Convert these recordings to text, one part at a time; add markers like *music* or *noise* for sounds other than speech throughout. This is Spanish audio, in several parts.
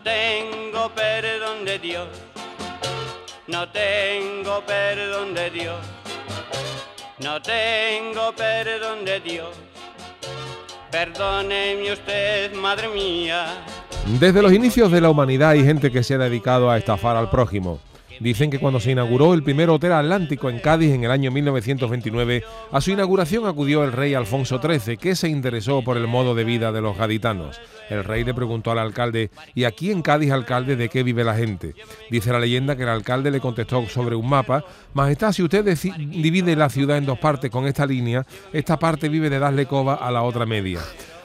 No tengo perdón de Dios, no tengo perdón de Dios, no tengo perdón de Dios. Perdóneme usted, madre mía. Desde los inicios de la humanidad hay gente que se ha dedicado a estafar al prójimo. Dicen que cuando se inauguró el primer hotel atlántico en Cádiz en el año 1929, a su inauguración acudió el rey Alfonso XIII, que se interesó por el modo de vida de los gaditanos. El rey le preguntó al alcalde, ¿y aquí en Cádiz, alcalde, de qué vive la gente? Dice la leyenda que el alcalde le contestó sobre un mapa, Majestad, si usted divide la ciudad en dos partes con esta línea, esta parte vive de darle coba a la otra media.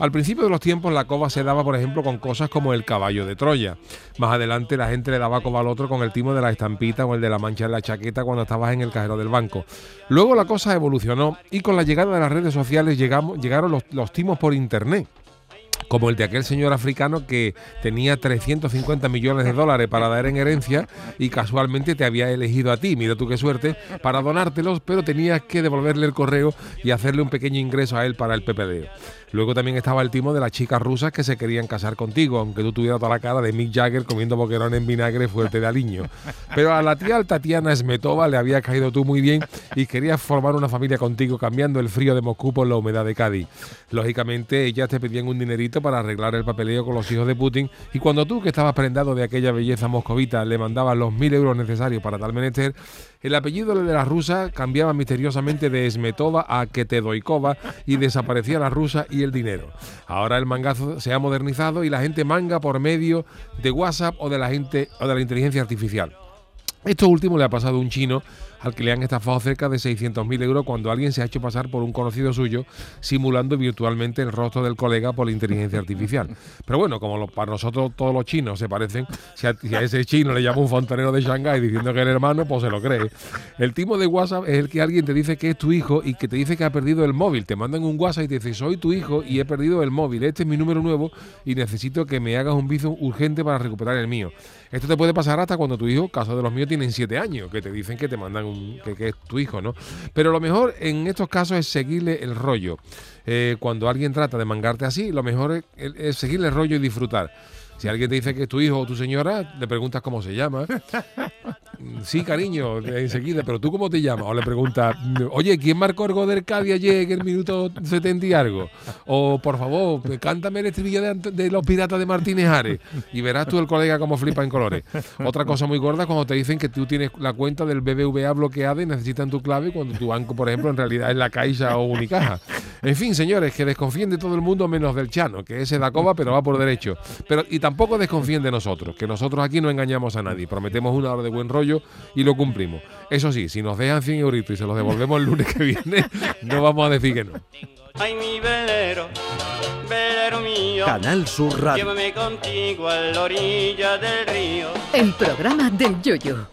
Al principio de los tiempos la coba se daba, por ejemplo, con cosas como el caballo de Troya. Más adelante la gente le daba coba al otro con el timo de la estampita o el de la mancha en la chaqueta cuando estabas en el cajero del banco. Luego la cosa evolucionó y con la llegada de las redes sociales llegaron los, los timos por internet como el de aquel señor africano que tenía 350 millones de dólares para dar en herencia y casualmente te había elegido a ti, mira tú qué suerte, para donártelos, pero tenías que devolverle el correo y hacerle un pequeño ingreso a él para el PPD. Luego también estaba el timo de las chicas rusas que se querían casar contigo, aunque tú tuvieras toda la cara de Mick Jagger comiendo boquerón en vinagre fuerte de aliño. Pero a la tía Tatiana Smetova le había caído tú muy bien y quería formar una familia contigo cambiando el frío de Moscú por la humedad de Cádiz. Lógicamente ellas te pedían un dinerito para arreglar el papeleo con los hijos de Putin y cuando tú que estabas prendado de aquella belleza moscovita le mandabas los mil euros necesarios para tal menester, el apellido de la rusa cambiaba misteriosamente de Smetova a Ketedoikova y desaparecía la rusa y el dinero. Ahora el mangazo se ha modernizado y la gente manga por medio de WhatsApp o de la gente o de la inteligencia artificial. Esto último le ha pasado a un chino al que le han estafado cerca de 600.000 euros cuando alguien se ha hecho pasar por un conocido suyo simulando virtualmente el rostro del colega por la inteligencia artificial. Pero bueno, como para nosotros todos los chinos se parecen, si a, ese chino le llama un fontanero de Shanghái diciendo que es el hermano, pues se lo cree. El tipo de WhatsApp es el que alguien te dice que es tu hijo y que te dice que ha perdido el móvil. Te mandan un WhatsApp y te dice, soy tu hijo y he perdido el móvil. Este es mi número nuevo y necesito que me hagas un viso urgente para recuperar el mío. Esto te puede pasar hasta cuando tu hijo, caso de los míos, tienen 7 años, que te dicen que te mandan que, es tu hijo, ¿no? Pero lo mejor en estos casos es seguirle el rollo. Eh, cuando alguien trata de mangarte así, lo mejor es seguirle el rollo y disfrutar. Si alguien te dice que es tu hijo o tu señora, le preguntas cómo se llama. *laughs* Sí, cariño, enseguida, pero tú cómo te llamas? O le preguntas, oye, ¿quién marcó el gol del Cádiz ayer en el minuto 70 y algo? O, por favor, cántame el estribillo de, los piratas de Martínez Ares y verás tú el colega cómo flipa en colores. Otra cosa muy gorda cuando te dicen que tú tienes la cuenta del BBVA bloqueada y necesitan tu clave cuando tu banco, por ejemplo, en realidad es la Caixa o Unicaja. En fin, señores, que desconfíen de todo el mundo menos del Chano, que ese da coba pero va por derecho. Pero, y tampoco desconfíen de nosotros, que nosotros aquí no engañamos a nadie. Prometemos una hora de buen rollo y lo cumplimos. Eso sí, si nos dejan 100 euritos y se los devolvemos el lunes que viene, no vamos a decir que no. Ay, mi velero, velero mío. Canal Sur Radio. Llévame contigo a la orilla del río. El programa del yoyo.